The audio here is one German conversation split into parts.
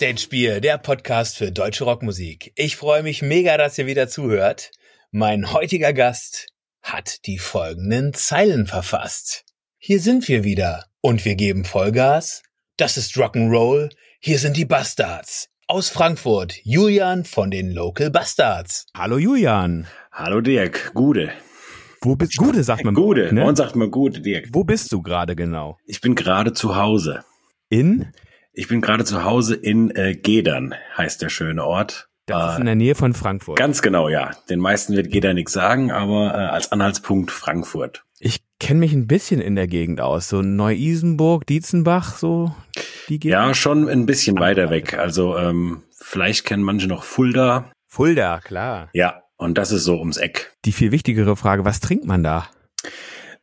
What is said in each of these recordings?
Backstage Bier, der Podcast für deutsche Rockmusik. Ich freue mich mega, dass ihr wieder zuhört. Mein heutiger Gast hat die folgenden Zeilen verfasst. Hier sind wir wieder und wir geben Vollgas. Das ist Rock'n'Roll. Hier sind die Bastards. Aus Frankfurt, Julian von den Local Bastards. Hallo Julian. Hallo Dirk, Gude. Wo bist du? Gude sagt man. Gude, ne? man sagt man Gude, Dirk. Wo bist du gerade genau? Ich bin gerade zu Hause. In? Ich bin gerade zu Hause in äh, Gedern, heißt der schöne Ort. Das ist in der Nähe von Frankfurt. Ganz genau, ja. Den meisten wird Gedern nichts sagen, aber äh, als Anhaltspunkt Frankfurt. Ich kenne mich ein bisschen in der Gegend aus. So Neu-Isenburg, Dietzenbach, so die Gegend. Ja, schon ein bisschen weiter weg. Also ähm, vielleicht kennen manche noch Fulda. Fulda, klar. Ja, und das ist so ums Eck. Die viel wichtigere Frage, was trinkt man da?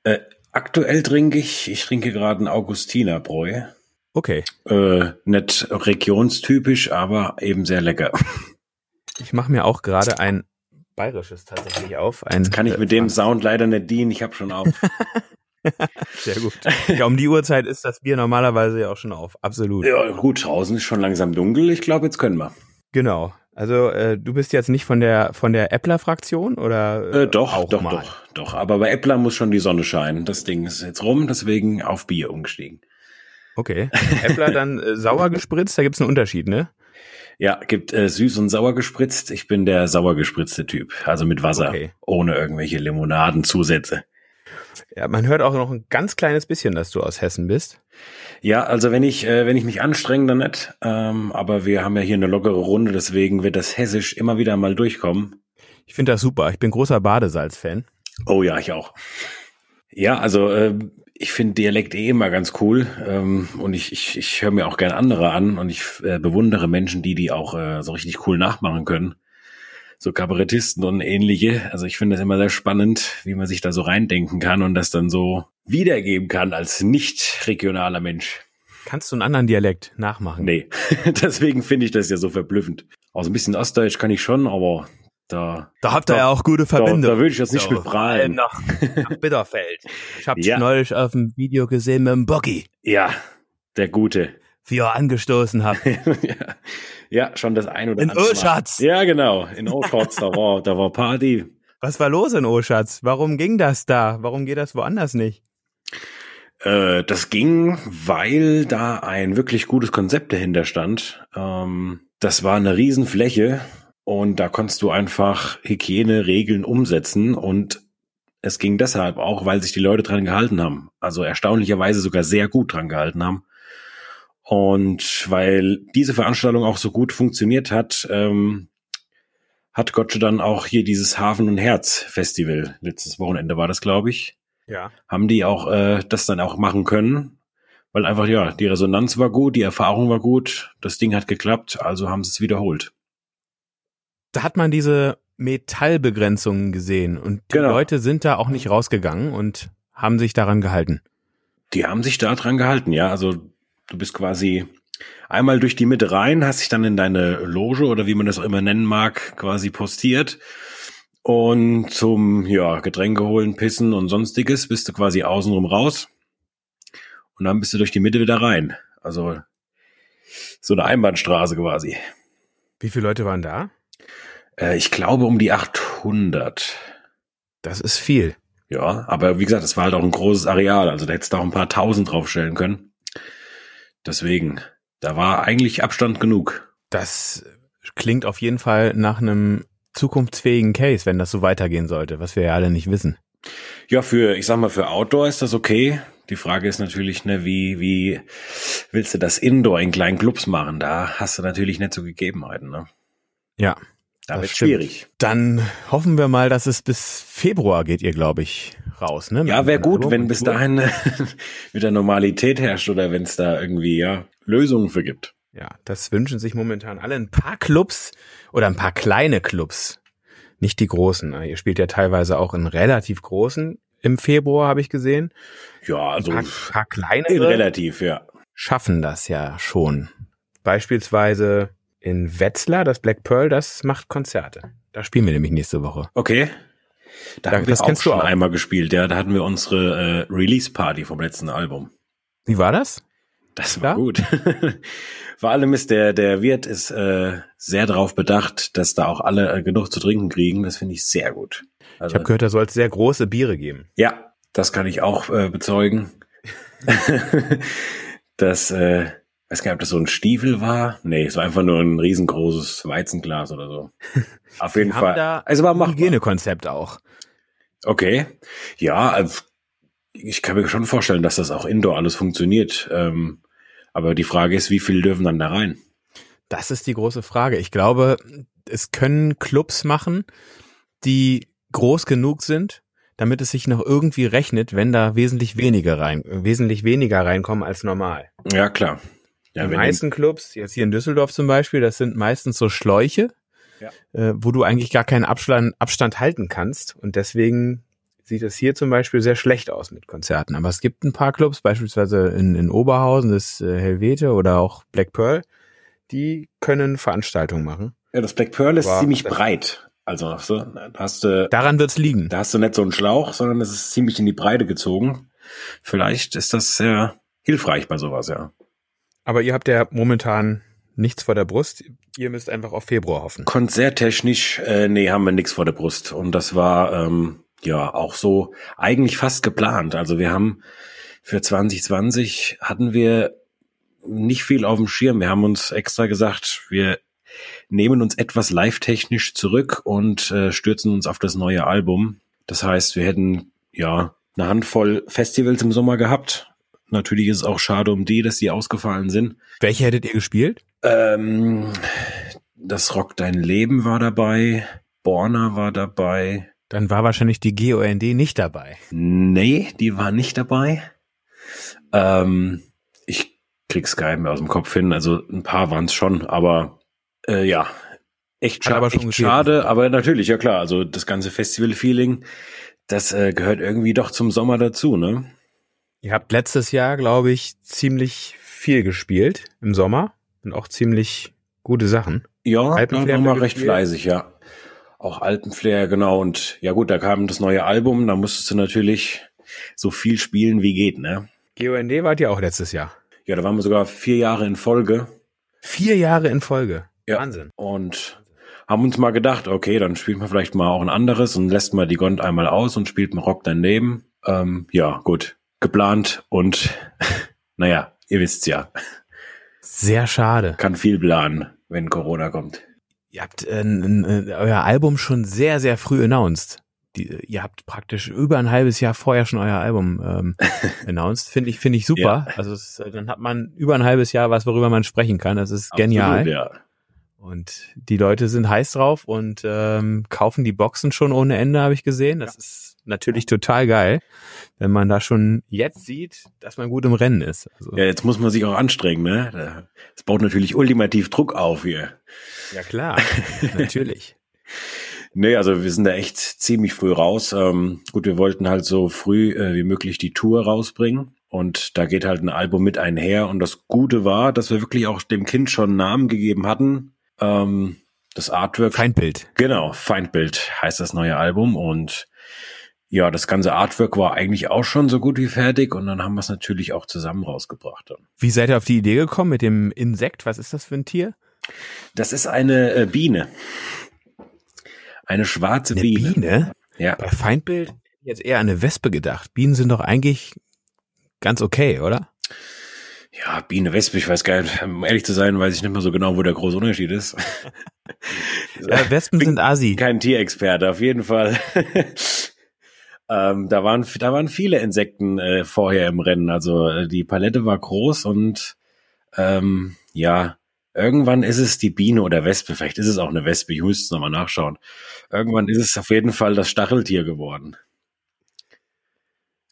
Äh, aktuell trinke ich, ich trinke gerade ein Augustinerbräu. Okay. Äh, nicht regionstypisch, aber eben sehr lecker. Ich mache mir auch gerade ein bayerisches tatsächlich auf. Ein, Kann ich mit dem Sound leider nicht dienen, ich habe schon auf. Sehr gut. Ja, um die Uhrzeit ist das Bier normalerweise ja auch schon auf. Absolut. Ja, gut, draußen ist schon langsam dunkel. Ich glaube, jetzt können wir. Genau. Also äh, du bist jetzt nicht von der von der Äppler-Fraktion oder? Äh, doch, auch doch, mal? doch, doch. Aber bei Äppler muss schon die Sonne scheinen. Das Ding ist jetzt rum, deswegen auf Bier umgestiegen. Okay. Äppler dann äh, sauer gespritzt, da gibt's einen Unterschied, ne? Ja, gibt äh, süß und sauer gespritzt. Ich bin der sauer gespritzte Typ, also mit Wasser, okay. ohne irgendwelche Limonadenzusätze. Ja, man hört auch noch ein ganz kleines bisschen, dass du aus Hessen bist. Ja, also wenn ich äh, wenn ich mich anstrenge, dann nicht. Ähm, aber wir haben ja hier eine lockere Runde, deswegen wird das Hessisch immer wieder mal durchkommen. Ich finde das super. Ich bin großer Badesalz-Fan. Oh ja, ich auch. Ja, also äh, ich finde Dialekt eh immer ganz cool ähm, und ich, ich, ich höre mir auch gern andere an und ich äh, bewundere Menschen, die die auch äh, so richtig cool nachmachen können. So Kabarettisten und ähnliche. Also ich finde das immer sehr spannend, wie man sich da so reindenken kann und das dann so wiedergeben kann als nicht regionaler Mensch. Kannst du einen anderen Dialekt nachmachen? Nee, deswegen finde ich das ja so verblüffend. Also ein bisschen Ostdeutsch kann ich schon, aber da, da habt ihr da, ja auch gute Verbindung. Da, da würde ich jetzt so, nicht mit prahlen. Nach, nach Bitterfeld. Ich habe ja. neulich auf dem Video gesehen mit dem Boggy. Ja, der Gute. Wie ihr angestoßen habt. ja. ja, schon das ein oder in andere. In Oschatz. Ja, genau. In Oschatz, da war, da war Party. Was war los in Oschatz? Warum ging das da? Warum geht das woanders nicht? Äh, das ging, weil da ein wirklich gutes Konzept dahinter stand. Ähm, das war eine Riesenfläche und da konntest du einfach Hygieneregeln umsetzen und es ging deshalb auch, weil sich die Leute dran gehalten haben. Also erstaunlicherweise sogar sehr gut dran gehalten haben. Und weil diese Veranstaltung auch so gut funktioniert hat, ähm, hat Gotche dann auch hier dieses Hafen und Herz Festival, letztes Wochenende war das, glaube ich. Ja. Haben die auch äh, das dann auch machen können, weil einfach, ja, die Resonanz war gut, die Erfahrung war gut, das Ding hat geklappt, also haben sie es wiederholt da hat man diese Metallbegrenzungen gesehen und die genau. Leute sind da auch nicht rausgegangen und haben sich daran gehalten. Die haben sich daran gehalten, ja. Also du bist quasi einmal durch die Mitte rein, hast dich dann in deine Loge oder wie man das auch immer nennen mag, quasi postiert. Und zum ja, Getränke holen, pissen und sonstiges bist du quasi außenrum raus. Und dann bist du durch die Mitte wieder rein. Also so eine Einbahnstraße quasi. Wie viele Leute waren da? Äh, ich glaube um die 800. Das ist viel. Ja, aber wie gesagt, es war halt auch ein großes Areal, also da hättest du auch ein paar tausend draufstellen können. Deswegen, da war eigentlich Abstand genug. Das klingt auf jeden Fall nach einem zukunftsfähigen Case, wenn das so weitergehen sollte, was wir ja alle nicht wissen. Ja, für, ich sag mal, für Outdoor ist das okay. Die Frage ist natürlich, ne, wie, wie willst du das Indoor in kleinen Clubs machen? Da hast du natürlich nicht so Gegebenheiten, ne? Ja, da wird schwierig. Dann hoffen wir mal, dass es bis Februar geht ihr, glaube ich, raus. Ne? ja, wäre gut, wenn bis dahin wieder Normalität herrscht oder wenn es da irgendwie ja Lösungen für gibt. Ja, das wünschen sich momentan alle. Ein paar Clubs oder ein paar kleine Clubs, nicht die großen. Ihr spielt ja teilweise auch in relativ großen im Februar, habe ich gesehen. Ja, also ein paar, paar kleine. Relativ, ja. Schaffen das ja schon. Beispielsweise in Wetzlar, das Black Pearl, das macht Konzerte. Da spielen wir nämlich nächste Woche. Okay. Da, da haben wir das auch schon auch. einmal gespielt, ja. Da hatten wir unsere äh, Release-Party vom letzten Album. Wie war das? Das war ja? gut. Vor allem ist der, der Wirt ist äh, sehr darauf bedacht, dass da auch alle äh, genug zu trinken kriegen. Das finde ich sehr gut. Also, ich habe gehört, da soll es sehr große Biere geben. Ja, das kann ich auch äh, bezeugen. das, äh, weiß gar nicht, ob das so ein Stiefel war. Nee, es war einfach nur ein riesengroßes Weizenglas oder so. Auf jeden Fall. Da also war ein Hygienekonzept auch. Okay. Ja, also ich kann mir schon vorstellen, dass das auch indoor alles funktioniert. Ähm, aber die Frage ist, wie viel dürfen dann da rein? Das ist die große Frage. Ich glaube, es können Clubs machen, die groß genug sind, damit es sich noch irgendwie rechnet, wenn da wesentlich weniger rein, wesentlich weniger reinkommen als normal. Ja, klar. Ja, die meisten Clubs, jetzt hier in Düsseldorf zum Beispiel, das sind meistens so Schläuche, ja. äh, wo du eigentlich gar keinen Abstand, Abstand halten kannst. Und deswegen sieht es hier zum Beispiel sehr schlecht aus mit Konzerten. Aber es gibt ein paar Clubs, beispielsweise in, in Oberhausen, das äh, Helvete oder auch Black Pearl, die können Veranstaltungen machen. Ja, das Black Pearl ist Aber ziemlich breit. Also so, hast du, daran wird's liegen. Da hast du nicht so einen Schlauch, sondern es ist ziemlich in die Breite gezogen. Vielleicht ist das sehr hilfreich bei sowas, ja. Aber ihr habt ja momentan nichts vor der Brust. Ihr müsst einfach auf Februar hoffen. Konzerttechnisch, äh, nee, haben wir nichts vor der Brust. Und das war ähm, ja auch so eigentlich fast geplant. Also wir haben für 2020 hatten wir nicht viel auf dem Schirm. Wir haben uns extra gesagt, wir nehmen uns etwas live-technisch zurück und äh, stürzen uns auf das neue Album. Das heißt, wir hätten ja eine Handvoll Festivals im Sommer gehabt. Natürlich ist es auch schade um die, dass die ausgefallen sind. Welche hättet ihr gespielt? Ähm, das Rock Dein Leben war dabei, Borna war dabei, dann war wahrscheinlich die GOND nicht dabei. Nee, die war nicht dabei. Ähm, ich krieg's gar nicht mehr aus dem Kopf hin. Also ein paar waren's schon, aber äh, ja, echt, scha aber echt schade. Aber natürlich, ja klar. Also das ganze Festival-Feeling, das äh, gehört irgendwie doch zum Sommer dazu, ne? Ihr habt letztes Jahr, glaube ich, ziemlich viel gespielt im Sommer und auch ziemlich gute Sachen. Ja, waren wir recht fleißig, ja. Auch Alpenflair, genau. Und ja gut, da kam das neue Album, da musstest du natürlich so viel spielen wie geht, ne? GOND wart ihr auch letztes Jahr. Ja, da waren wir sogar vier Jahre in Folge. Vier Jahre in Folge. Ja. Wahnsinn. Und haben uns mal gedacht, okay, dann spielt man vielleicht mal auch ein anderes und lässt mal die Gond einmal aus und spielt mal Rock daneben. Ähm, ja, gut. Geplant und naja, ihr wisst's ja. Sehr schade. Kann viel planen, wenn Corona kommt. Ihr habt äh, äh, euer Album schon sehr, sehr früh announced. Die, ihr habt praktisch über ein halbes Jahr vorher schon euer Album ähm, announced. Finde ich, finde ich super. Ja. Also es, äh, dann hat man über ein halbes Jahr was, worüber man sprechen kann. Das ist Absolut, genial. Ja. Und die Leute sind heiß drauf und ähm, kaufen die Boxen schon ohne Ende, habe ich gesehen. Das ja. ist natürlich total geil, wenn man da schon jetzt sieht, dass man gut im Rennen ist. Also, ja, jetzt muss man sich auch anstrengen, ne? Das baut natürlich ultimativ Druck auf hier. Ja klar, natürlich. Nee, also wir sind da echt ziemlich früh raus. Ähm, gut, wir wollten halt so früh äh, wie möglich die Tour rausbringen. Und da geht halt ein Album mit einher. Und das Gute war, dass wir wirklich auch dem Kind schon einen Namen gegeben hatten. Ähm, das Artwork. Feindbild. Genau, Feindbild heißt das neue Album. Und ja, das ganze Artwork war eigentlich auch schon so gut wie fertig. Und dann haben wir es natürlich auch zusammen rausgebracht. Wie seid ihr auf die Idee gekommen mit dem Insekt? Was ist das für ein Tier? Das ist eine äh, Biene. Eine schwarze eine Biene. Biene? Ja. Bei Feindbild jetzt eher an eine Wespe gedacht. Bienen sind doch eigentlich ganz okay, oder? Ja, Biene, Wespe, ich weiß gar nicht, um ehrlich zu sein, weiß ich nicht mehr so genau, wo der große Unterschied ist. ja, Wespen sind Asi. Kein Tierexperte, auf jeden Fall. ähm, da waren, da waren viele Insekten äh, vorher im Rennen. Also äh, die Palette war groß und ähm, ja, Irgendwann ist es die Biene oder Wespe, vielleicht ist es auch eine Wespe, ich muss es nochmal nachschauen. Irgendwann ist es auf jeden Fall das Stacheltier geworden.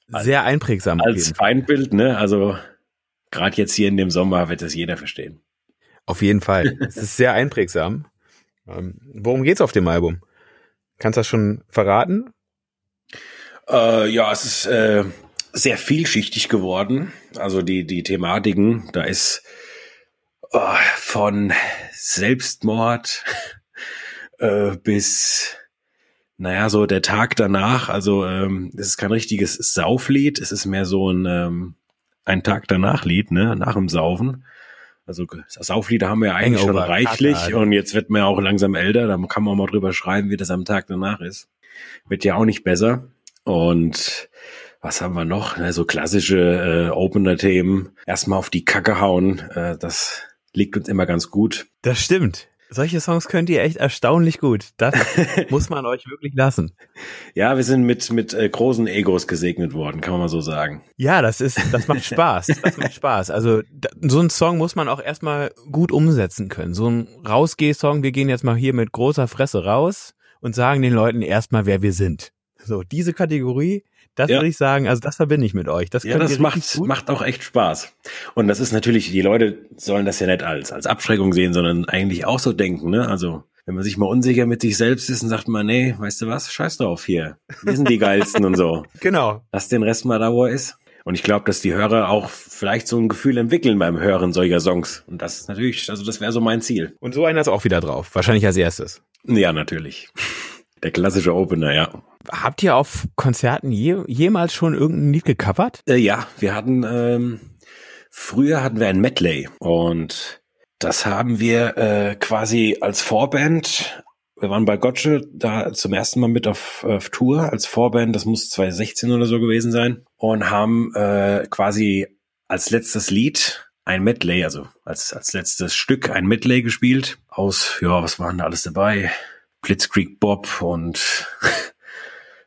Sehr einprägsam. Als Feindbild, ne? Also gerade jetzt hier in dem Sommer wird das jeder verstehen. Auf jeden Fall. es ist sehr einprägsam. Ähm, worum geht's auf dem Album? Kannst du das schon verraten? Äh, ja, es ist äh, sehr vielschichtig geworden. Also die die Thematiken, da ist oh, von Selbstmord äh, bis naja, so der Tag danach, also ähm, es ist kein richtiges Sauflied, es ist mehr so ein, ähm, ein Tag danach Lied, ne, nach dem Saufen. Also Sauflieder haben wir ja eigentlich Hangover, schon reichlich Kata, und jetzt wird man ja auch langsam älter, da kann man mal drüber schreiben, wie das am Tag danach ist. Wird ja auch nicht besser. Und was haben wir noch? So klassische äh, Opener-Themen. Erstmal auf die Kacke hauen. Äh, das liegt uns immer ganz gut. Das stimmt. Solche Songs könnt ihr echt erstaunlich gut. Das muss man euch wirklich lassen. Ja, wir sind mit, mit äh, großen Egos gesegnet worden, kann man mal so sagen. Ja, das ist, das macht Spaß. Das macht Spaß. Also, da, so ein Song muss man auch erstmal gut umsetzen können. So ein Rausgeh-Song, wir gehen jetzt mal hier mit großer Fresse raus und sagen den Leuten erstmal, wer wir sind. So, diese Kategorie, das ja. würde ich sagen, also das verbinde ich mit euch. Das ja, das macht, macht auch echt Spaß. Und das ist natürlich, die Leute sollen das ja nicht als, als Abschreckung sehen, sondern eigentlich auch so denken, ne? Also, wenn man sich mal unsicher mit sich selbst ist und sagt man, nee, weißt du was, scheiß drauf hier. Wir sind die geilsten und so. Genau. Lass den Rest mal da, wo er ist. Und ich glaube, dass die Hörer auch vielleicht so ein Gefühl entwickeln beim Hören solcher Songs. Und das ist natürlich, also das wäre so mein Ziel. Und so einer ist auch wieder drauf. Wahrscheinlich als erstes. Ja, natürlich. Der klassische Opener, ja. Habt ihr auf Konzerten je, jemals schon irgendein Lied gecovert? Äh, ja, wir hatten ähm, früher hatten wir ein Medley und das haben wir äh, quasi als Vorband. Wir waren bei Gotche da zum ersten Mal mit auf, auf Tour als Vorband. Das muss 2016 oder so gewesen sein und haben äh, quasi als letztes Lied ein Medley, also als als letztes Stück ein Medley gespielt aus ja was waren da alles dabei? Blitzkrieg Bob und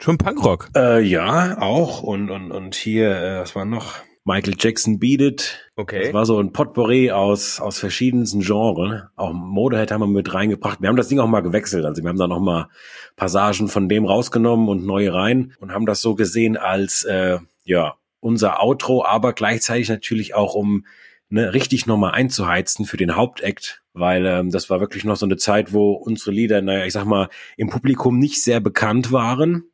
Schon Punkrock. Äh, ja, auch. Und, und, und hier, äh, was war noch? Michael Jackson Beat It. Okay. Das war so ein Potpourri aus, aus verschiedensten Genres. Auch Motorhead haben wir mit reingebracht. Wir haben das Ding auch mal gewechselt. Also wir haben da noch mal Passagen von dem rausgenommen und neue rein und haben das so gesehen als, äh, ja, unser Outro, aber gleichzeitig natürlich auch um ne, richtig nochmal einzuheizen für den Hauptakt, weil ähm, das war wirklich noch so eine Zeit, wo unsere Lieder, naja, ich sag mal, im Publikum nicht sehr bekannt waren.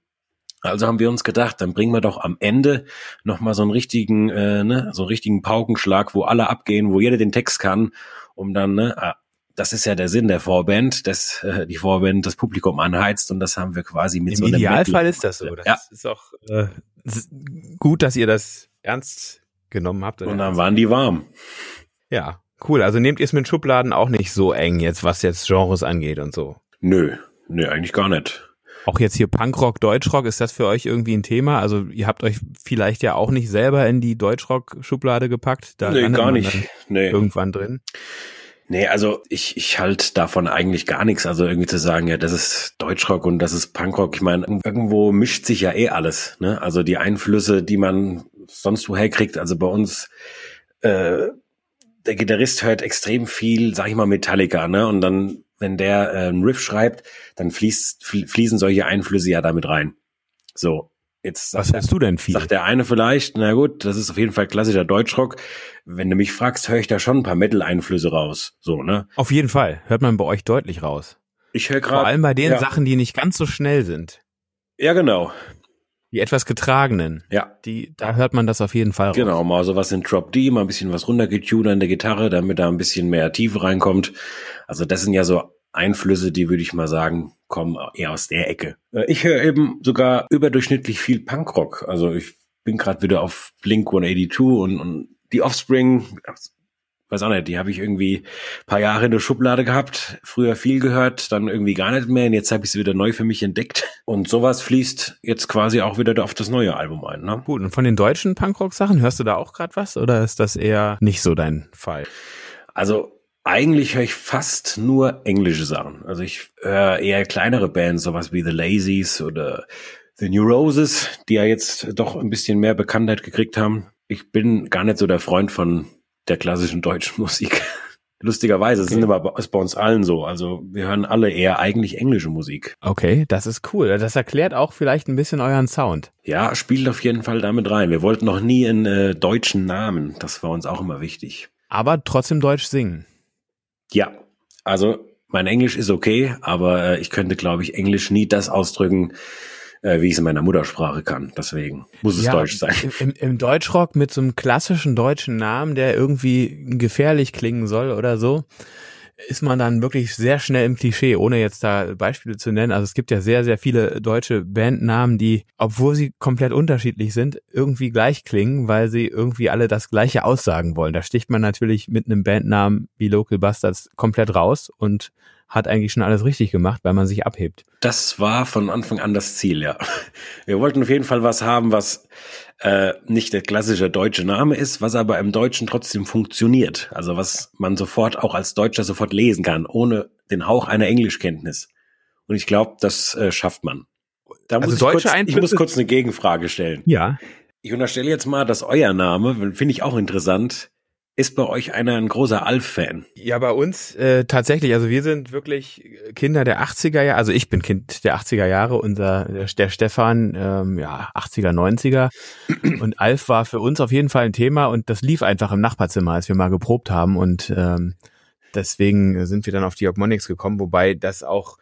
Also haben wir uns gedacht, dann bringen wir doch am Ende nochmal so einen richtigen, äh, ne, so einen richtigen Paukenschlag, wo alle abgehen, wo jeder den Text kann, um dann, ne, ah, das ist ja der Sinn der Vorband, dass äh, die Vorband das Publikum anheizt und das haben wir quasi mit Im so einem Idealfall ist das so. Das ja. ist auch äh, gut, dass ihr das ernst genommen habt. Und dann waren die warm. Ja, cool. Also nehmt ihr es mit Schubladen auch nicht so eng jetzt, was jetzt Genres angeht und so. Nö, nö, eigentlich gar nicht. Auch jetzt hier Punkrock, Deutschrock, ist das für euch irgendwie ein Thema? Also ihr habt euch vielleicht ja auch nicht selber in die Deutschrock-Schublade gepackt. Da nee, gar nicht. Nee. Irgendwann drin. Nee, also ich, ich halt davon eigentlich gar nichts. Also irgendwie zu sagen, ja, das ist Deutschrock und das ist Punkrock. Ich meine, irgendwo mischt sich ja eh alles. Ne? Also die Einflüsse, die man sonst woher kriegt. Also bei uns, äh, der Gitarrist hört extrem viel, sag ich mal, Metallica, ne? Und dann wenn der äh, einen Riff schreibt, dann fließt, fließen solche Einflüsse ja damit rein. So, jetzt Was hörst du denn viel? Sagt der eine vielleicht, na gut, das ist auf jeden Fall klassischer Deutschrock. Wenn du mich fragst, höre ich da schon ein paar Metal-Einflüsse raus. So, ne? Auf jeden Fall. Hört man bei euch deutlich raus. Ich höre gerade. Vor allem bei den ja. Sachen, die nicht ganz so schnell sind. Ja, genau. Die etwas getragenen. Ja. Die, da hört man das auf jeden Fall raus. Genau, mal sowas in Drop D, mal ein bisschen was runtergetuned an der Gitarre, damit da ein bisschen mehr Tiefe reinkommt. Also das sind ja so Einflüsse, die würde ich mal sagen, kommen eher aus der Ecke. Äh, ich höre eben sogar überdurchschnittlich viel Punkrock. Also ich bin gerade wieder auf Blink 182 und, und die Offspring, weiß auch nicht, die habe ich irgendwie paar Jahre in der Schublade gehabt, früher viel gehört, dann irgendwie gar nicht mehr und jetzt habe ich sie wieder neu für mich entdeckt. Und sowas fließt jetzt quasi auch wieder auf das neue Album ein. Ne? Gut, und von den deutschen Punkrock-Sachen hörst du da auch gerade was oder ist das eher nicht so dein Fall? Also eigentlich höre ich fast nur englische Sachen. Also ich höre eher kleinere Bands, sowas wie The Lazies oder The New Roses, die ja jetzt doch ein bisschen mehr Bekanntheit gekriegt haben. Ich bin gar nicht so der Freund von der klassischen deutschen Musik. Lustigerweise, okay. sind aber ist bei uns allen so. Also wir hören alle eher eigentlich englische Musik. Okay, das ist cool. Das erklärt auch vielleicht ein bisschen euren Sound. Ja, spielt auf jeden Fall damit rein. Wir wollten noch nie einen äh, deutschen Namen. Das war uns auch immer wichtig. Aber trotzdem Deutsch singen. Ja, also mein Englisch ist okay, aber äh, ich könnte, glaube ich, Englisch nie das ausdrücken, äh, wie ich es in meiner Muttersprache kann. Deswegen muss es ja, Deutsch sein. Im, Im Deutschrock mit so einem klassischen deutschen Namen, der irgendwie gefährlich klingen soll oder so, ist man dann wirklich sehr schnell im Klischee, ohne jetzt da Beispiele zu nennen. Also es gibt ja sehr, sehr viele deutsche Bandnamen, die, obwohl sie komplett unterschiedlich sind, irgendwie gleich klingen, weil sie irgendwie alle das Gleiche aussagen wollen. Da sticht man natürlich mit einem Bandnamen wie Local Bastards komplett raus und hat eigentlich schon alles richtig gemacht, weil man sich abhebt. Das war von Anfang an das Ziel, ja. Wir wollten auf jeden Fall was haben, was äh, nicht der klassische deutsche Name ist, was aber im Deutschen trotzdem funktioniert. Also was man sofort auch als Deutscher sofort lesen kann, ohne den Hauch einer Englischkenntnis. Und ich glaube, das äh, schafft man. Da also muss ich, kurz, ich muss kurz eine Gegenfrage stellen. Ja. Ich unterstelle jetzt mal, dass euer Name, finde ich auch interessant, ist bei euch einer ein großer Alf-Fan? Ja, bei uns äh, tatsächlich. Also wir sind wirklich Kinder der 80er Jahre. Also ich bin Kind der 80er Jahre. Unser der Stefan, ähm, ja 80er, 90er. Und Alf war für uns auf jeden Fall ein Thema und das lief einfach im Nachbarzimmer, als wir mal geprobt haben. Und ähm, deswegen sind wir dann auf die Ogmonics gekommen, wobei das auch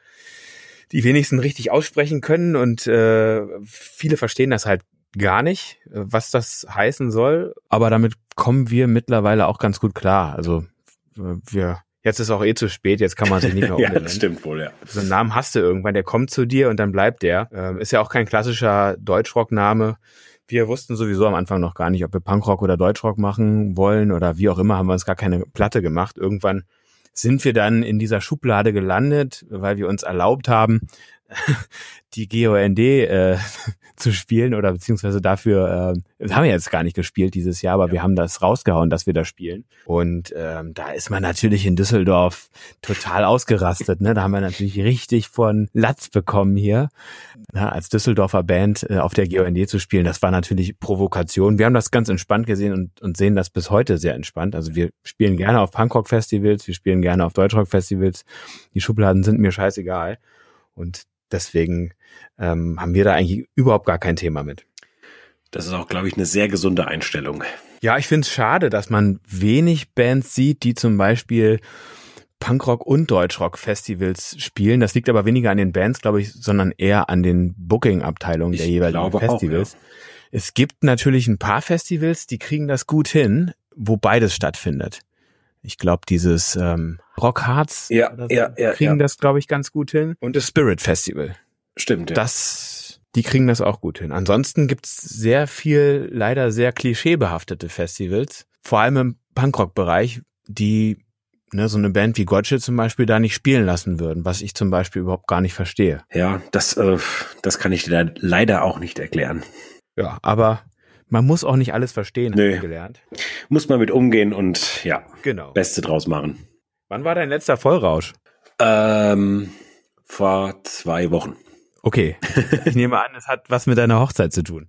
die wenigsten richtig aussprechen können und äh, viele verstehen das halt gar nicht, was das heißen soll, aber damit kommen wir mittlerweile auch ganz gut klar. Also wir Jetzt ist auch eh zu spät, jetzt kann man sich nicht mehr umbenennen. ja, das stimmt wohl, ja. So einen Namen hast du irgendwann, der kommt zu dir und dann bleibt der. Ähm, ist ja auch kein klassischer Deutschrock-Name. Wir wussten sowieso am Anfang noch gar nicht, ob wir Punkrock oder Deutschrock machen wollen oder wie auch immer, haben wir uns gar keine Platte gemacht. Irgendwann sind wir dann in dieser Schublade gelandet, weil wir uns erlaubt haben, die GOND äh, zu spielen oder beziehungsweise dafür, äh, haben wir jetzt gar nicht gespielt dieses Jahr, aber ja. wir haben das rausgehauen, dass wir da spielen. Und ähm, da ist man natürlich in Düsseldorf total ausgerastet. Ne? Da haben wir natürlich richtig von Latz bekommen hier, na, als Düsseldorfer Band äh, auf der GOND zu spielen. Das war natürlich Provokation. Wir haben das ganz entspannt gesehen und, und sehen das bis heute sehr entspannt. Also wir spielen gerne auf Punkrock-Festivals, wir spielen gerne auf Deutschrock-Festivals. Die Schubladen sind mir scheißegal. Und Deswegen ähm, haben wir da eigentlich überhaupt gar kein Thema mit. Das ist auch, glaube ich, eine sehr gesunde Einstellung. Ja, ich finde es schade, dass man wenig Bands sieht, die zum Beispiel Punkrock und Deutschrock Festivals spielen. Das liegt aber weniger an den Bands, glaube ich, sondern eher an den Booking-Abteilungen der jeweiligen Festivals. Auch, ja. Es gibt natürlich ein paar Festivals, die kriegen das gut hin, wo beides stattfindet. Ich glaube, dieses ähm, Rockharz ja, so, ja, ja, kriegen ja. das, glaube ich, ganz gut hin. Und das Spirit Festival. Stimmt, ja. Das, die kriegen das auch gut hin. Ansonsten gibt's sehr viel, leider sehr klischeebehaftete Festivals, vor allem im Punkrock-Bereich, die ne, so eine Band wie Gotcha zum Beispiel da nicht spielen lassen würden, was ich zum Beispiel überhaupt gar nicht verstehe. Ja, das, äh, das kann ich dir leider auch nicht erklären. Ja, aber man muss auch nicht alles verstehen, Nö. gelernt. Muss man mit umgehen und ja, genau. Beste draus machen. Wann war dein letzter Vollrausch? Ähm, vor zwei Wochen. Okay. Ich nehme an, es hat was mit deiner Hochzeit zu tun.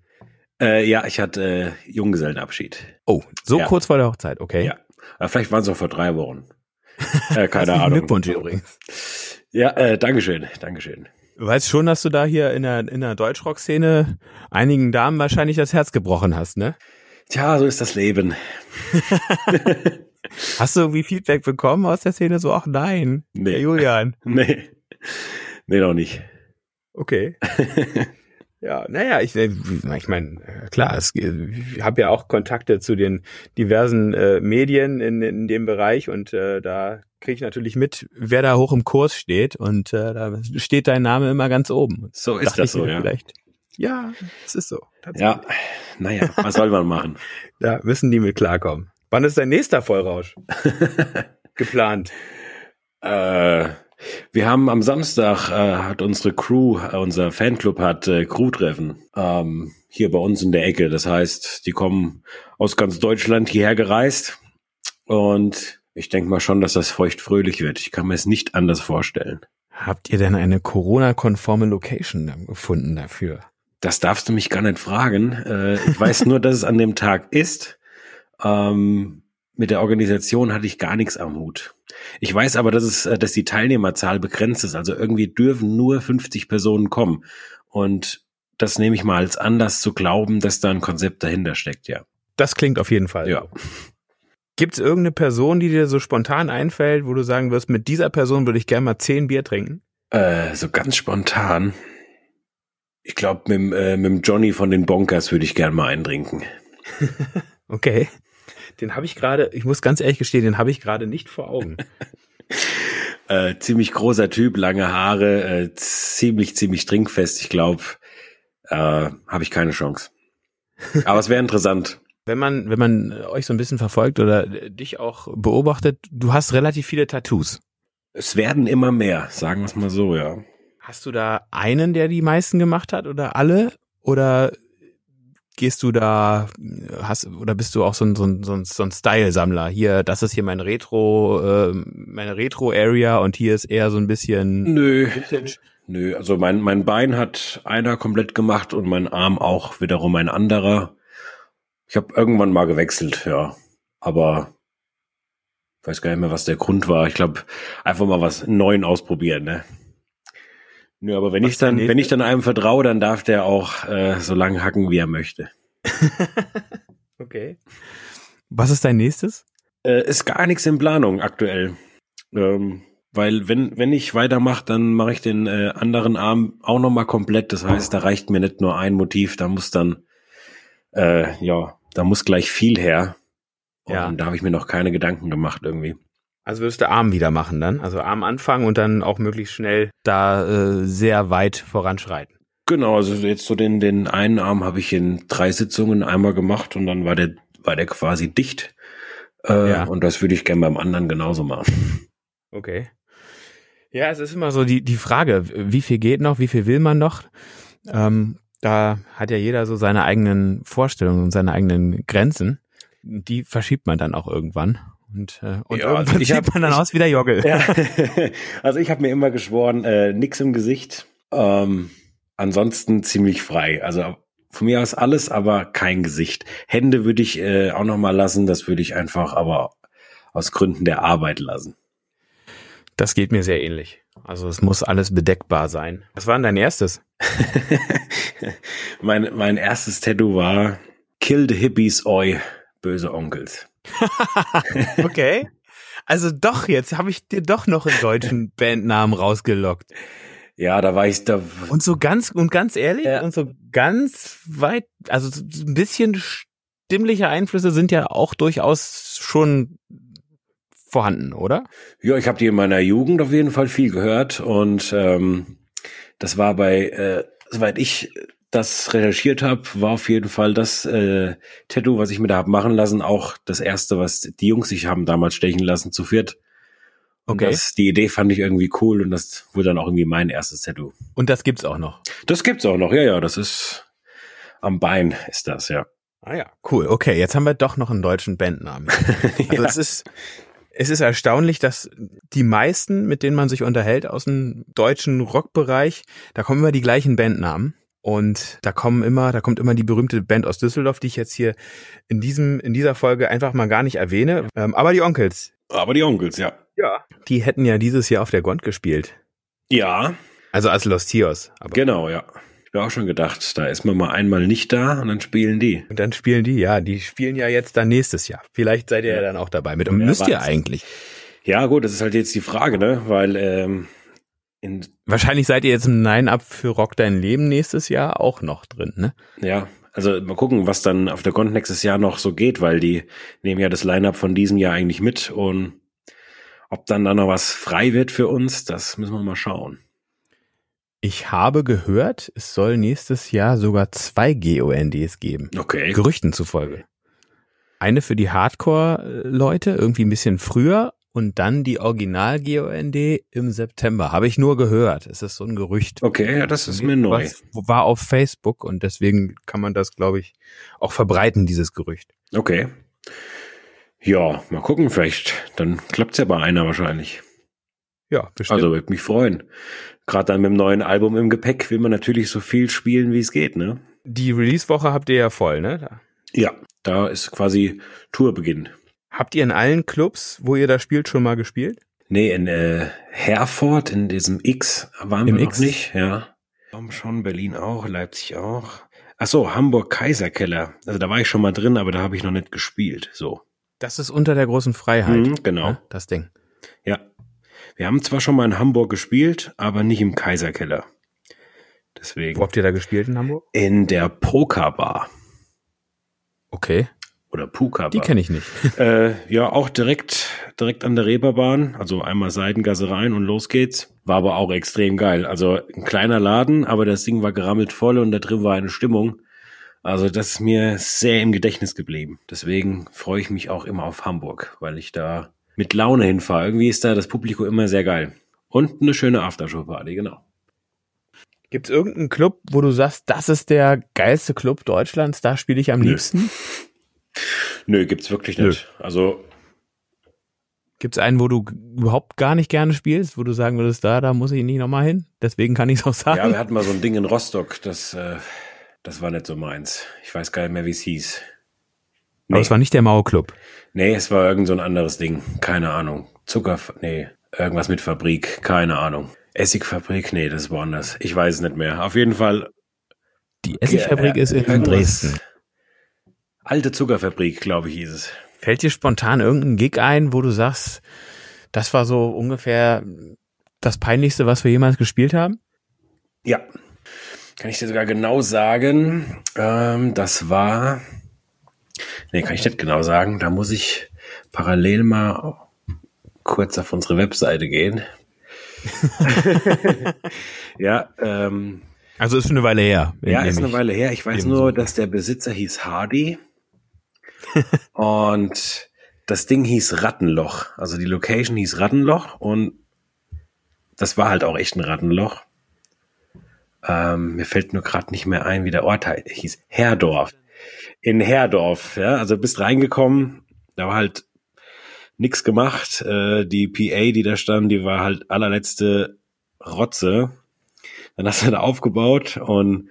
Äh, ja, ich hatte äh, Junggesellenabschied. Oh, so ja. kurz vor der Hochzeit, okay. Ja. Aber vielleicht waren es auch vor drei Wochen. Äh, keine Ahnung. Glückwunsch übrigens. Ja, äh, Dankeschön, Dankeschön. Du weißt schon, dass du da hier in der, in der Deutschrock-Szene einigen Damen wahrscheinlich das Herz gebrochen hast, ne? Tja, so ist das Leben. hast du irgendwie Feedback bekommen aus der Szene? So, ach nein, nee. Julian. Nee. Nee, noch nicht. Okay. Ja, naja, ich, äh, ich meine, klar, es, ich habe ja auch Kontakte zu den diversen äh, Medien in, in dem Bereich und äh, da kriege ich natürlich mit, wer da hoch im Kurs steht und äh, da steht dein Name immer ganz oben. So ist das so, ja. Vielleicht. Ja, es ist so. Ja, naja, was soll man machen? da müssen die mit klarkommen. Wann ist dein nächster Vollrausch geplant? Äh, wir haben am Samstag äh, hat unsere Crew, äh, unser Fanclub hat äh, Crew-Treffen ähm, hier bei uns in der Ecke. Das heißt, die kommen aus ganz Deutschland hierher gereist und ich denke mal schon, dass das feucht-fröhlich wird. Ich kann mir es nicht anders vorstellen. Habt ihr denn eine Corona-konforme Location gefunden dafür? Das darfst du mich gar nicht fragen. Äh, ich weiß nur, dass es an dem Tag ist. Ähm, mit der Organisation hatte ich gar nichts am Hut. Ich weiß aber, dass es, äh, dass die Teilnehmerzahl begrenzt ist. Also irgendwie dürfen nur 50 Personen kommen. Und das nehme ich mal als Anlass zu glauben, dass da ein Konzept dahinter steckt, ja. Das klingt auf jeden Fall. Ja. Gibt es irgendeine Person, die dir so spontan einfällt, wo du sagen wirst, mit dieser Person würde ich gerne mal zehn Bier trinken? Äh, so ganz spontan. Ich glaube, mit, äh, mit dem Johnny von den Bonkers würde ich gerne mal eintrinken. okay. Den habe ich gerade, ich muss ganz ehrlich gestehen, den habe ich gerade nicht vor Augen. äh, ziemlich großer Typ, lange Haare, äh, ziemlich, ziemlich trinkfest. Ich glaube, äh, habe ich keine Chance. Aber es wäre interessant. Wenn man, wenn man euch so ein bisschen verfolgt oder dich auch beobachtet, du hast relativ viele Tattoos. Es werden immer mehr, sagen wir es mal so, ja. Hast du da einen, der die meisten gemacht hat oder alle? Oder gehst du da, hast oder bist du auch so ein, so ein, so ein, so ein Style-Sammler? Hier, das ist hier mein Retro, äh, meine Retro-Area und hier ist eher so ein bisschen Nö. Vintage. Nö, also mein, mein Bein hat einer komplett gemacht und mein Arm auch wiederum ein anderer. Ich habe irgendwann mal gewechselt, ja. Aber ich weiß gar nicht mehr, was der Grund war. Ich glaube, einfach mal was Neuen ausprobieren, ne? Nö, aber wenn was ich dann, wenn ich dann einem vertraue, dann darf der auch äh, so lange hacken, wie er möchte. okay. Was ist dein nächstes? Äh, ist gar nichts in Planung aktuell. Ähm, weil wenn, wenn ich weitermache, dann mache ich den äh, anderen Arm auch nochmal komplett. Das heißt, da reicht mir nicht nur ein Motiv, da muss dann, äh, ja, da muss gleich viel her. Und ja. da habe ich mir noch keine Gedanken gemacht irgendwie. Also würdest du Arm wieder machen dann? Also Arm anfangen und dann auch möglichst schnell da äh, sehr weit voranschreiten. Genau, also jetzt so den, den einen Arm habe ich in drei Sitzungen einmal gemacht und dann war der, war der quasi dicht. Äh, ja. Und das würde ich gerne beim anderen genauso machen. Okay. Ja, es ist immer so die, die Frage, wie viel geht noch, wie viel will man noch? Ähm, da hat ja jeder so seine eigenen Vorstellungen und seine eigenen Grenzen. Die verschiebt man dann auch irgendwann. Und, äh, und ja, irgendwann ich sieht man dann ich, aus wie der Jogge. Ja. also ich habe mir immer geschworen, äh, nix im Gesicht. Ähm, ansonsten ziemlich frei. Also von mir aus alles, aber kein Gesicht. Hände würde ich äh, auch noch mal lassen. Das würde ich einfach aber aus Gründen der Arbeit lassen. Das geht mir sehr ähnlich. Also es muss alles bedeckbar sein. Was war denn dein erstes? mein, mein erstes Tattoo war Kill the Hippies, oi, böse Onkels. okay. Also doch, jetzt habe ich dir doch noch einen deutschen Bandnamen rausgelockt. Ja, da war ich da. Und so ganz, und ganz ehrlich, ja. und so ganz weit, also ein bisschen stimmliche Einflüsse sind ja auch durchaus schon vorhanden, oder? Ja, ich habe die in meiner Jugend auf jeden Fall viel gehört und ähm, das war bei, äh, soweit ich das recherchiert habe, war auf jeden Fall das äh, Tattoo, was ich mir da hab machen lassen, auch das erste, was die Jungs sich haben damals stechen lassen, zu viert. Und okay. das, die Idee fand ich irgendwie cool und das wurde dann auch irgendwie mein erstes Tattoo. Und das gibt's auch noch? Das gibt's auch noch, ja, ja, das ist am Bein ist das, ja. Ah ja, cool. Okay, jetzt haben wir doch noch einen deutschen Bandnamen. Also ja. es ist es ist erstaunlich, dass die meisten, mit denen man sich unterhält aus dem deutschen Rockbereich, da kommen immer die gleichen Bandnamen. Und da kommen immer, da kommt immer die berühmte Band aus Düsseldorf, die ich jetzt hier in diesem, in dieser Folge einfach mal gar nicht erwähne. Ähm, aber die Onkels. Aber die Onkels, ja. Ja. Die hätten ja dieses Jahr auf der Gond gespielt. Ja. Also als Los Tios. Aber genau, ja. Ich habe auch schon gedacht, da ist man mal einmal nicht da und dann spielen die. Und dann spielen die, ja. Die spielen ja jetzt dann nächstes Jahr. Vielleicht seid ihr ja, ja dann auch dabei mit. Und ja, müsst ihr eigentlich. Ja, gut, das ist halt jetzt die Frage, ne? Weil ähm, in Wahrscheinlich seid ihr jetzt im Line-Up für Rock Dein Leben nächstes Jahr auch noch drin, ne? Ja, also mal gucken, was dann auf der Con nächstes Jahr noch so geht, weil die nehmen ja das Line-Up von diesem Jahr eigentlich mit und ob dann da noch was frei wird für uns, das müssen wir mal schauen. Ich habe gehört, es soll nächstes Jahr sogar zwei GONDs geben. Okay. Gerüchten zufolge. Eine für die Hardcore-Leute, irgendwie ein bisschen früher und dann die Original-GOND im September. Habe ich nur gehört. Es ist so ein Gerücht. Okay, ja, das ist mir neu. War auf Facebook und deswegen kann man das, glaube ich, auch verbreiten, dieses Gerücht. Okay. Ja, mal gucken, vielleicht. Dann klappt's ja bei einer wahrscheinlich. Ja, bestimmt. Also würde mich freuen. Gerade dann mit dem neuen Album im Gepäck will man natürlich so viel spielen, wie es geht, ne? Die Release-Woche habt ihr ja voll, ne? Ja, da ist quasi Tourbeginn. Habt ihr in allen Clubs, wo ihr da spielt, schon mal gespielt? Nee, in äh, Herford, in diesem X waren Im wir X? noch nicht, ja. Schon, Berlin auch, Leipzig auch. Ach so, Hamburg Kaiserkeller. Also da war ich schon mal drin, aber da habe ich noch nicht gespielt, so. Das ist unter der großen Freiheit. Mhm, genau. Ne? Das Ding. Ja. Wir haben zwar schon mal in Hamburg gespielt, aber nicht im Kaiserkeller. Deswegen. Wo habt ihr da gespielt in Hamburg? In der Pokerbar. Okay. Oder Puka. Die kenne ich nicht. Äh, ja, auch direkt, direkt an der Reeperbahn. Also einmal Seitengasse rein und los geht's. War aber auch extrem geil. Also ein kleiner Laden, aber das Ding war gerammelt voll und da drin war eine Stimmung. Also das ist mir sehr im Gedächtnis geblieben. Deswegen freue ich mich auch immer auf Hamburg, weil ich da mit Laune hinfahre. Irgendwie ist da das Publikum immer sehr geil. Und eine schöne Aftershow-Party, genau. Gibt es irgendeinen Club, wo du sagst, das ist der geilste Club Deutschlands, da spiele ich am Nö. liebsten? Nö, gibt's wirklich nicht. Also Gibt es einen, wo du überhaupt gar nicht gerne spielst, wo du sagen würdest, da, da muss ich nicht nochmal hin? Deswegen kann ich es auch sagen. Ja, wir hatten mal so ein Ding in Rostock, das, äh, das war nicht so meins. Ich weiß gar nicht mehr, wie es hieß. Aber es war nicht der Mauer Club. Nee, es war irgend so ein anderes Ding. Keine Ahnung. Zucker, nee, irgendwas mit Fabrik, keine Ahnung. Essigfabrik, nee, das ist woanders. Ich weiß es nicht mehr. Auf jeden Fall. Die Essigfabrik äh, ist in Dresden. Alte Zuckerfabrik, glaube ich, hieß es. Fällt dir spontan irgendein Gig ein, wo du sagst, das war so ungefähr das Peinlichste, was wir jemals gespielt haben? Ja. Kann ich dir sogar genau sagen. Ähm, das war. Nee, kann ich nicht genau sagen. Da muss ich parallel mal kurz auf unsere Webseite gehen. ja, ähm, Also ist schon eine Weile her. ja, ist eine Weile her. Ich weiß nur, dass der Besitzer hieß Hardy und das Ding hieß Rattenloch. Also die Location hieß Rattenloch und das war halt auch echt ein Rattenloch. Ähm, mir fällt nur gerade nicht mehr ein, wie der Ort hieß. Herdorf. In Herdorf, ja. Also bist reingekommen, da war halt nix gemacht. Äh, die PA, die da stand, die war halt allerletzte Rotze. Dann hast du da aufgebaut und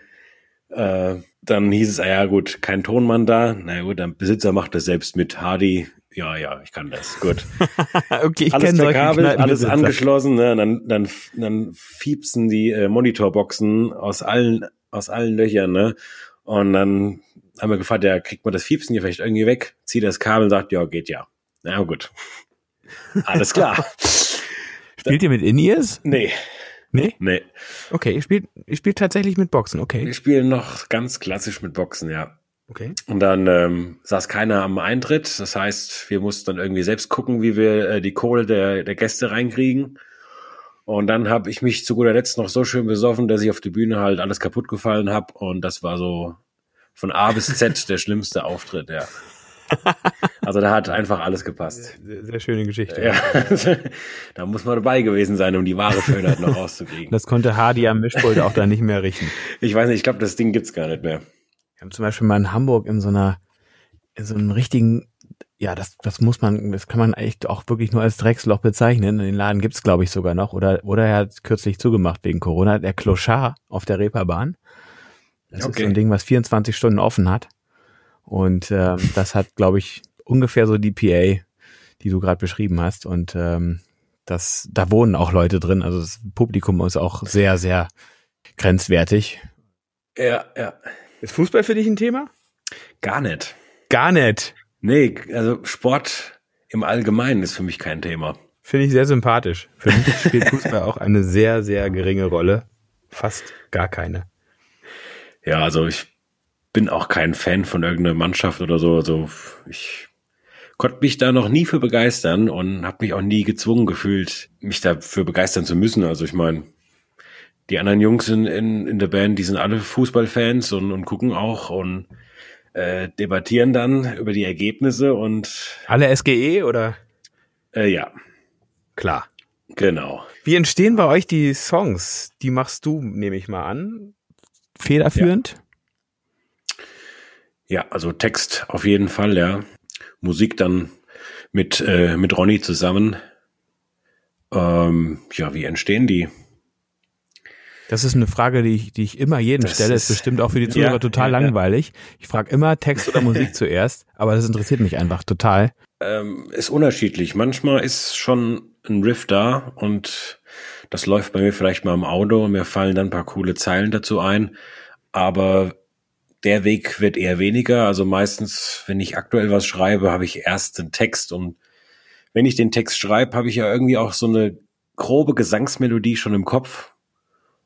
äh, dann hieß es, ah ja gut, kein Tonmann da. Na gut, der Besitzer macht das selbst mit. Hardy, ja, ja, ich kann das. Gut. okay, ich alles verkabelt, alles angeschlossen. Ne? Dann, dann, dann fiepsen die äh, Monitorboxen aus allen, aus allen Löchern. Ne? Und dann haben wir gefragt, ja, kriegt man das Fiepsen hier vielleicht irgendwie weg? Zieht das Kabel und sagt, ja, geht ja. Na gut. Alles klar. Spielt ihr mit In-Ears? nee, Nee? nee. Okay, ihr spielt, ihr spielt tatsächlich mit Boxen, okay. Wir spielen noch ganz klassisch mit Boxen, ja. Okay. Und dann ähm, saß keiner am Eintritt. Das heißt, wir mussten dann irgendwie selbst gucken, wie wir äh, die Kohle der, der Gäste reinkriegen. Und dann habe ich mich zu guter Letzt noch so schön besoffen, dass ich auf der Bühne halt alles kaputt gefallen habe. Und das war so von A bis Z der schlimmste Auftritt, ja. Also da hat einfach alles gepasst. Sehr, sehr schöne Geschichte. Ja, da muss man dabei gewesen sein, um die wahre Schönheit noch rauszukriegen. Das konnte Hardy am Mischpult auch da nicht mehr richten. Ich weiß nicht, ich glaube, das Ding gibt's gar nicht mehr. Wir haben zum Beispiel mal in Hamburg in so einer, in so einem richtigen, ja, das, das muss man, das kann man echt auch wirklich nur als Drecksloch bezeichnen. Den Laden gibt's glaube ich, sogar noch. Oder, oder er hat kürzlich zugemacht wegen Corona. Der Clochard auf der Reeperbahn. Das ist Okay. so ein Ding, was 24 Stunden offen hat. Und ähm, das hat, glaube ich, ungefähr so die PA, die du gerade beschrieben hast. Und ähm, das, da wohnen auch Leute drin. Also das Publikum ist auch sehr, sehr grenzwertig. Ja, ja. Ist Fußball für dich ein Thema? Gar nicht. Gar nicht. Nee, also Sport im Allgemeinen ist für mich kein Thema. Finde ich sehr sympathisch. Für mich spielt Fußball auch eine sehr, sehr geringe Rolle. Fast gar keine. Ja, also ich bin auch kein Fan von irgendeiner Mannschaft oder so. Also ich konnte mich da noch nie für begeistern und habe mich auch nie gezwungen gefühlt, mich dafür begeistern zu müssen. Also ich meine, die anderen Jungs in, in, in der Band, die sind alle Fußballfans und, und gucken auch und äh, debattieren dann über die Ergebnisse und Alle SGE oder? äh, ja, Klar. genau. Wie entstehen bei euch die Songs? Die machst du, nehme ich mal an. Federführend? Ja, also Text auf jeden Fall, ja. Musik dann mit, äh, mit Ronny zusammen. Ähm, ja, wie entstehen die? Das ist eine Frage, die ich, die ich immer jedem Das stelle. Ist ist- bestimmt auch für die Zuhörer Ja, total ja, ja. langweilig. Ich frage immer Text oder Musik zuerst, aber das interessiert mich einfach total. Ähm, ist unterschiedlich. Manchmal ist schon ein Riff da und das läuft bei mir vielleicht mal im Auto und mir fallen dann ein paar coole Zeilen dazu ein. Aber der Weg wird eher weniger. Also meistens, wenn ich aktuell was schreibe, habe ich erst den Text und wenn ich den Text schreibe, habe ich ja irgendwie auch so eine grobe Gesangsmelodie schon im Kopf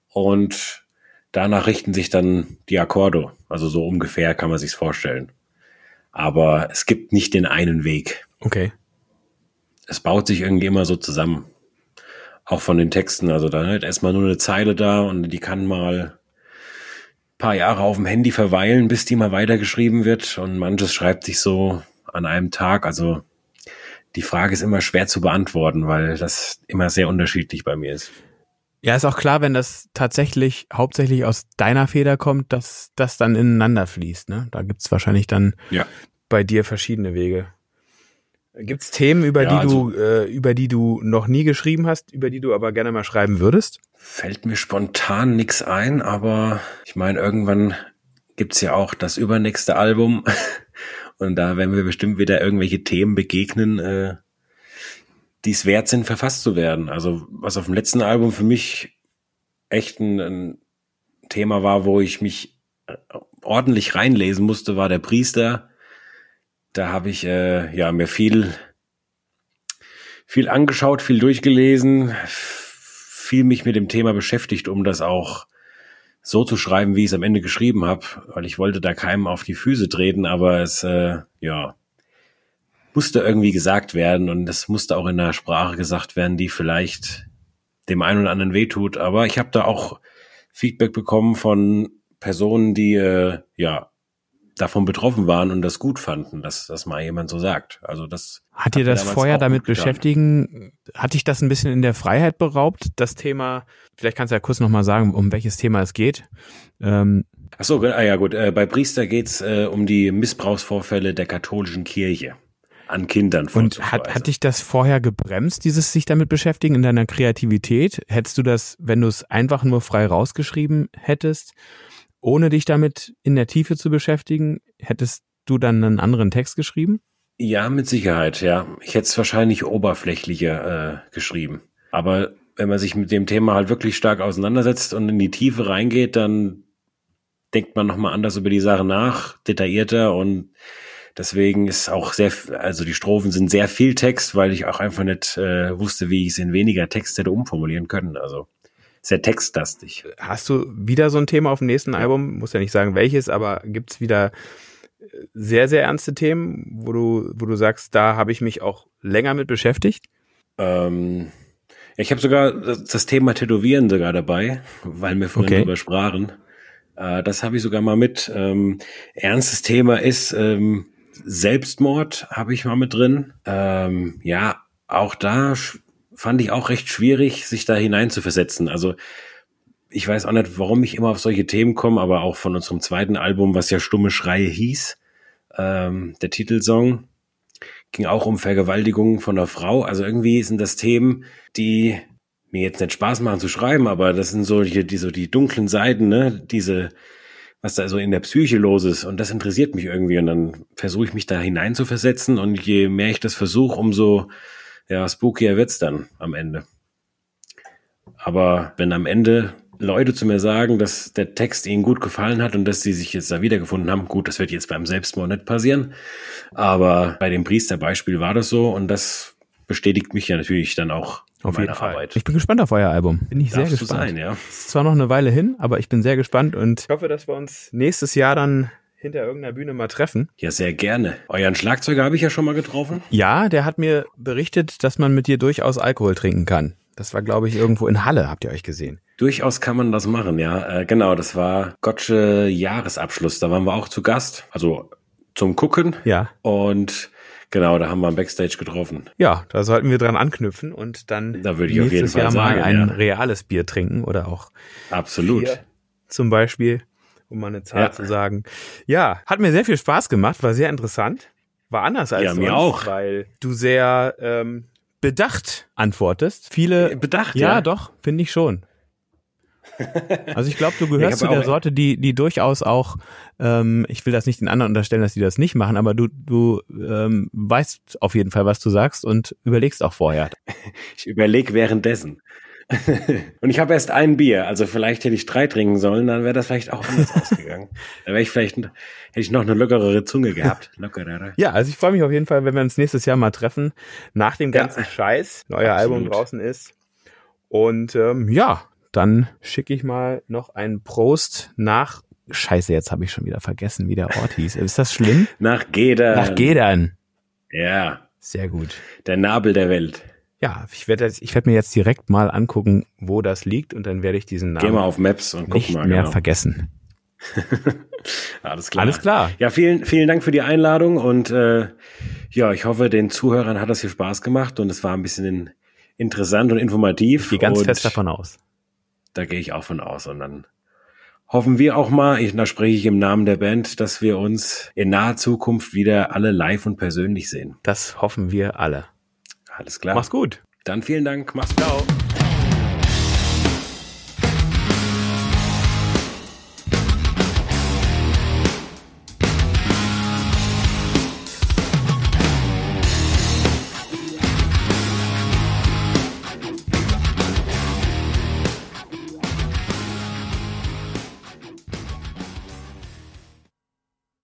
und danach richten sich dann die Akkorde. Also so ungefähr kann man sich's vorstellen. Aber es gibt nicht den einen Weg. Okay. Es baut sich irgendwie immer so zusammen. Auch von den Texten. Also da halt erstmal nur eine Zeile da und die kann mal paar Jahre auf dem Handy verweilen, bis die mal weitergeschrieben wird. Und manches schreibt sich so an einem Tag. Also die Frage ist immer schwer zu beantworten, weil das immer sehr unterschiedlich bei mir ist. Ja, ist auch klar, wenn das tatsächlich hauptsächlich aus deiner Feder kommt, dass das dann ineinander fließt. Ne? Da gibt's wahrscheinlich dann ja. bei dir verschiedene Wege. Gibt's Themen, über ja, die also, du, äh, über die du noch nie geschrieben hast, über die du aber gerne mal schreiben würdest? Fällt mir spontan nix ein, aber ich meine, irgendwann gibt's ja auch das übernächste Album. Und da werden wir bestimmt wieder irgendwelche Themen begegnen, äh, die es wert sind, verfasst zu werden. Also was auf dem letzten Album für mich echt ein, ein Thema war, wo ich mich äh, ordentlich reinlesen musste, war der Priester. Da habe ich äh, ja mir viel viel angeschaut, viel durchgelesen, viel mich mit dem Thema beschäftigt, um das auch so zu schreiben, wie ich es am Ende geschrieben habe, weil ich wollte da keinem auf die Füße treten, aber es äh, ja musste irgendwie gesagt werden und es musste auch in einer Sprache gesagt werden, die vielleicht dem einen oder anderen wehtut. Aber ich habe da auch Feedback bekommen von Personen, die äh, ja davon betroffen waren und das gut fanden, dass das mal jemand so sagt. Also das hat dir das vorher damit beschäftigen? Hat dich das ein bisschen in der Freiheit beraubt? Das Thema, vielleicht kannst du ja kurz nochmal sagen, um welches Thema es geht. Ähm, Ach so, ah ja gut. Äh, bei Priester geht's äh, um die Missbrauchsvorfälle der katholischen Kirche an Kindern. Und hat, hat dich das vorher gebremst, dieses sich damit beschäftigen in deiner Kreativität? Hättest du das, wenn du es einfach nur frei rausgeschrieben hättest, ohne dich damit in der Tiefe zu beschäftigen, hättest du dann einen anderen Text geschrieben? Ja, mit Sicherheit, ja. Ich hätte es wahrscheinlich oberflächlicher äh, geschrieben. Aber wenn man sich mit dem Thema halt wirklich stark auseinandersetzt und in die Tiefe reingeht, dann denkt man nochmal anders über die Sache nach, detaillierter und Deswegen ist auch sehr, also die Strophen sind sehr viel Text, weil ich auch einfach nicht äh, wusste, wie ich es in weniger Text hätte umformulieren können. Also sehr textlastig. Hast du wieder so ein Thema auf dem nächsten. Album? Muss ja nicht sagen welches, aber gibt's wieder äh, sehr, sehr ernste Themen, wo du, wo du sagst, da habe ich mich auch länger mit beschäftigt? Ähm, ich habe sogar das Thema Tätowieren sogar dabei, weil wir vorhin okay. darüber sprachen. Äh, das habe ich sogar mal mit. Ähm, ernstes Thema ist, ähm, Selbstmord habe ich mal mit drin. Ähm, ja, auch da fand ich auch recht schwierig, sich da hineinzuversetzen. Also ich weiß auch nicht, warum ich immer auf solche Themen komme, aber auch von unserem zweiten Album, was ja Stumme Schreie hieß, ähm, der Titelsong, ging auch um Vergewaltigung von einer Frau. Also irgendwie sind das Themen, die mir jetzt nicht Spaß machen zu schreiben, aber das sind solche, die so die dunklen Seiten, ne, diese was da so in der Psyche los ist. Und das interessiert mich irgendwie. Und dann versuche ich mich da hinein zu versetzen. Und je mehr ich das versuche, umso ja, spookier wird's dann am Ende. Aber wenn am Ende Leute zu mir sagen, dass der Text ihnen gut gefallen hat und dass sie sich jetzt da wiedergefunden haben, gut, das wird jetzt beim Selbstmord nicht passieren. Aber bei dem Priesterbeispiel war das so und das bestätigt mich ja natürlich dann auch auf jeden Fall. Arbeit. Ich bin gespannt auf euer Album. Bin ich Darfst sehr gespannt. Sein, ja. ist zwar noch eine Weile hin, aber ich bin sehr gespannt und ich hoffe, dass wir uns nächstes Jahr dann hinter irgendeiner Bühne mal treffen. Ja, sehr gerne. Euren Schlagzeuger habe ich ja schon mal getroffen. Ja, der hat mir berichtet, dass man mit dir durchaus Alkohol trinken kann. Das war, glaube ich, irgendwo in Halle, habt ihr euch gesehen. Durchaus kann man das machen, ja. Äh, genau, das war Gottsche Jahresabschluss. Da waren wir auch zu Gast, also zum Gucken. Ja. Und Genau, da haben wir am Backstage getroffen. Ja, da sollten wir dran anknüpfen und dann da würde ich auf jeden Fall Jahr sagen, mal ein ja. reales Bier trinken oder auch absolut Bier zum Beispiel, um mal eine Zahl ja. zu sagen. Ja, hat mir sehr viel Spaß gemacht, war sehr interessant, war anders als ja, sonst, mir auch, weil du sehr ähm, bedacht antwortest. Viele äh, bedacht, ja, ja. doch, finde ich schon. Also ich glaube, du gehörst zu der Sorte, die, die durchaus auch, ähm, ich will das nicht den anderen unterstellen, dass die das nicht machen, aber du, du ähm, weißt auf jeden Fall, was du sagst und überlegst auch vorher. Ich überlege währenddessen. und ich habe erst ein Bier, also vielleicht hätte ich drei trinken sollen, dann wäre das vielleicht auch anders ausgegangen. Dann wäre ich vielleicht, hätte ich noch eine lockerere Zunge gehabt. Lockerere. Ja, also ich freue mich auf jeden Fall, wenn wir uns nächstes Jahr mal treffen, nach dem ganzen ja, Scheiß, neuer. Album draußen ist. Und ähm, ja, dann schicke ich mal noch einen Prost nach Scheiße, jetzt habe ich schon wieder vergessen, wie der Ort hieß. Ist das schlimm? Nach Gedern. Nach Gedern. Ja. Sehr gut. Der Nabel der Welt. Ja, ich werde ich werd mir jetzt direkt mal angucken, wo das liegt und dann werde ich diesen Namen Geh mal auf Maps und guck nicht mal. mehr genau. vergessen. Alles klar. Alles klar. Ja, vielen, vielen Dank für die Einladung und äh, ja, ich hoffe, den Zuhörern hat das hier Spaß gemacht und es war ein bisschen interessant und informativ. Ich gehe ganz fest davon aus. Da gehe ich auch von aus und dann hoffen wir auch mal, ich, da spreche ich im Namen der Band, dass wir uns in naher Zukunft wieder alle live und persönlich sehen. Das hoffen wir alle. Alles klar. Mach's gut. Dann vielen Dank. Mach's. Ciao.